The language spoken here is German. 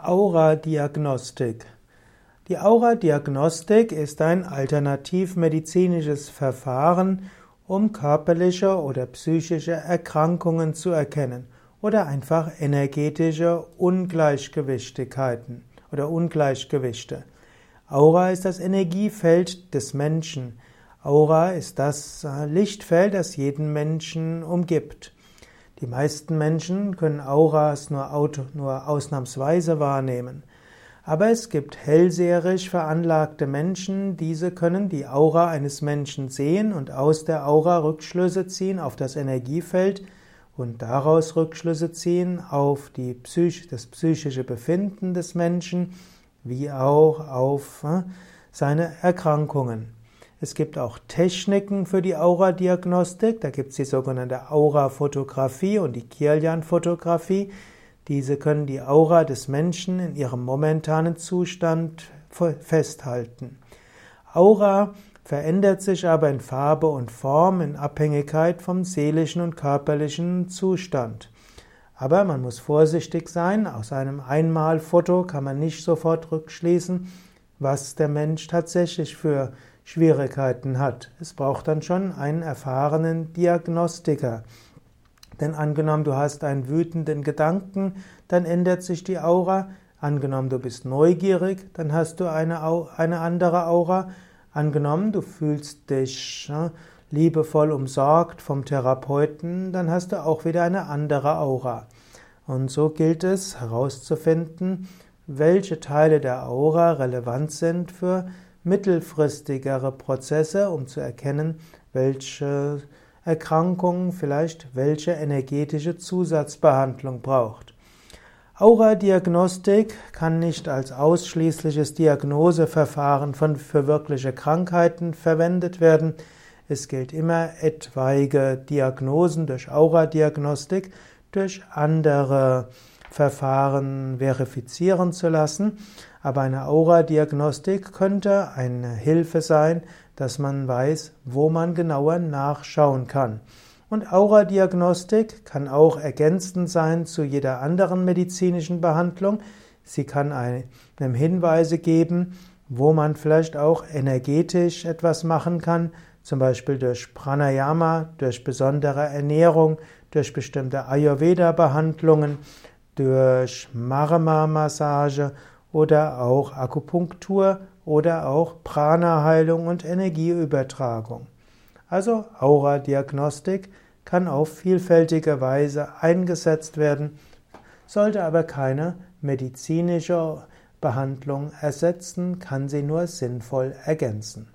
Aura-Diagnostik. Die Aura-Diagnostik ist ein alternativmedizinisches Verfahren, um körperliche oder psychische Erkrankungen zu erkennen oder einfach energetische Ungleichgewichtigkeiten oder Ungleichgewichte. Aura ist das Energiefeld des Menschen. Aura ist das Lichtfeld, das jeden Menschen umgibt. Die meisten Menschen können Auras nur, auto, nur ausnahmsweise wahrnehmen. Aber es gibt hellseherisch veranlagte Menschen, diese können die Aura eines Menschen sehen und aus der Aura Rückschlüsse ziehen auf das Energiefeld und daraus Rückschlüsse ziehen auf die Psych das psychische Befinden des Menschen, wie auch auf äh, seine Erkrankungen. Es gibt auch Techniken für die Aura-Diagnostik. Da gibt es die sogenannte Aura-Fotografie und die Kirlian-Fotografie. Diese können die Aura des Menschen in ihrem momentanen Zustand festhalten. Aura verändert sich aber in Farbe und Form in Abhängigkeit vom seelischen und körperlichen Zustand. Aber man muss vorsichtig sein. Aus einem Einmalfoto kann man nicht sofort rückschließen, was der Mensch tatsächlich für Schwierigkeiten hat. Es braucht dann schon einen erfahrenen Diagnostiker. Denn angenommen, du hast einen wütenden Gedanken, dann ändert sich die Aura. Angenommen, du bist neugierig, dann hast du eine, eine andere Aura. Angenommen, du fühlst dich ja, liebevoll umsorgt vom Therapeuten, dann hast du auch wieder eine andere Aura. Und so gilt es herauszufinden, welche Teile der Aura relevant sind für mittelfristigere Prozesse, um zu erkennen, welche Erkrankung vielleicht welche energetische Zusatzbehandlung braucht. Aura-Diagnostik kann nicht als ausschließliches Diagnoseverfahren von, für wirkliche Krankheiten verwendet werden. Es gilt immer, etwaige Diagnosen durch Aura-Diagnostik durch andere Verfahren verifizieren zu lassen. Aber eine Aura-Diagnostik könnte eine Hilfe sein, dass man weiß, wo man genauer nachschauen kann. Und Aura-Diagnostik kann auch ergänzend sein zu jeder anderen medizinischen Behandlung. Sie kann einem Hinweise geben, wo man vielleicht auch energetisch etwas machen kann, zum Beispiel durch Pranayama, durch besondere Ernährung, durch bestimmte Ayurveda-Behandlungen, durch Marma-Massage oder auch Akupunktur oder auch Prana-Heilung und Energieübertragung. Also Aura-Diagnostik kann auf vielfältige Weise eingesetzt werden, sollte aber keine medizinische Behandlung ersetzen, kann sie nur sinnvoll ergänzen.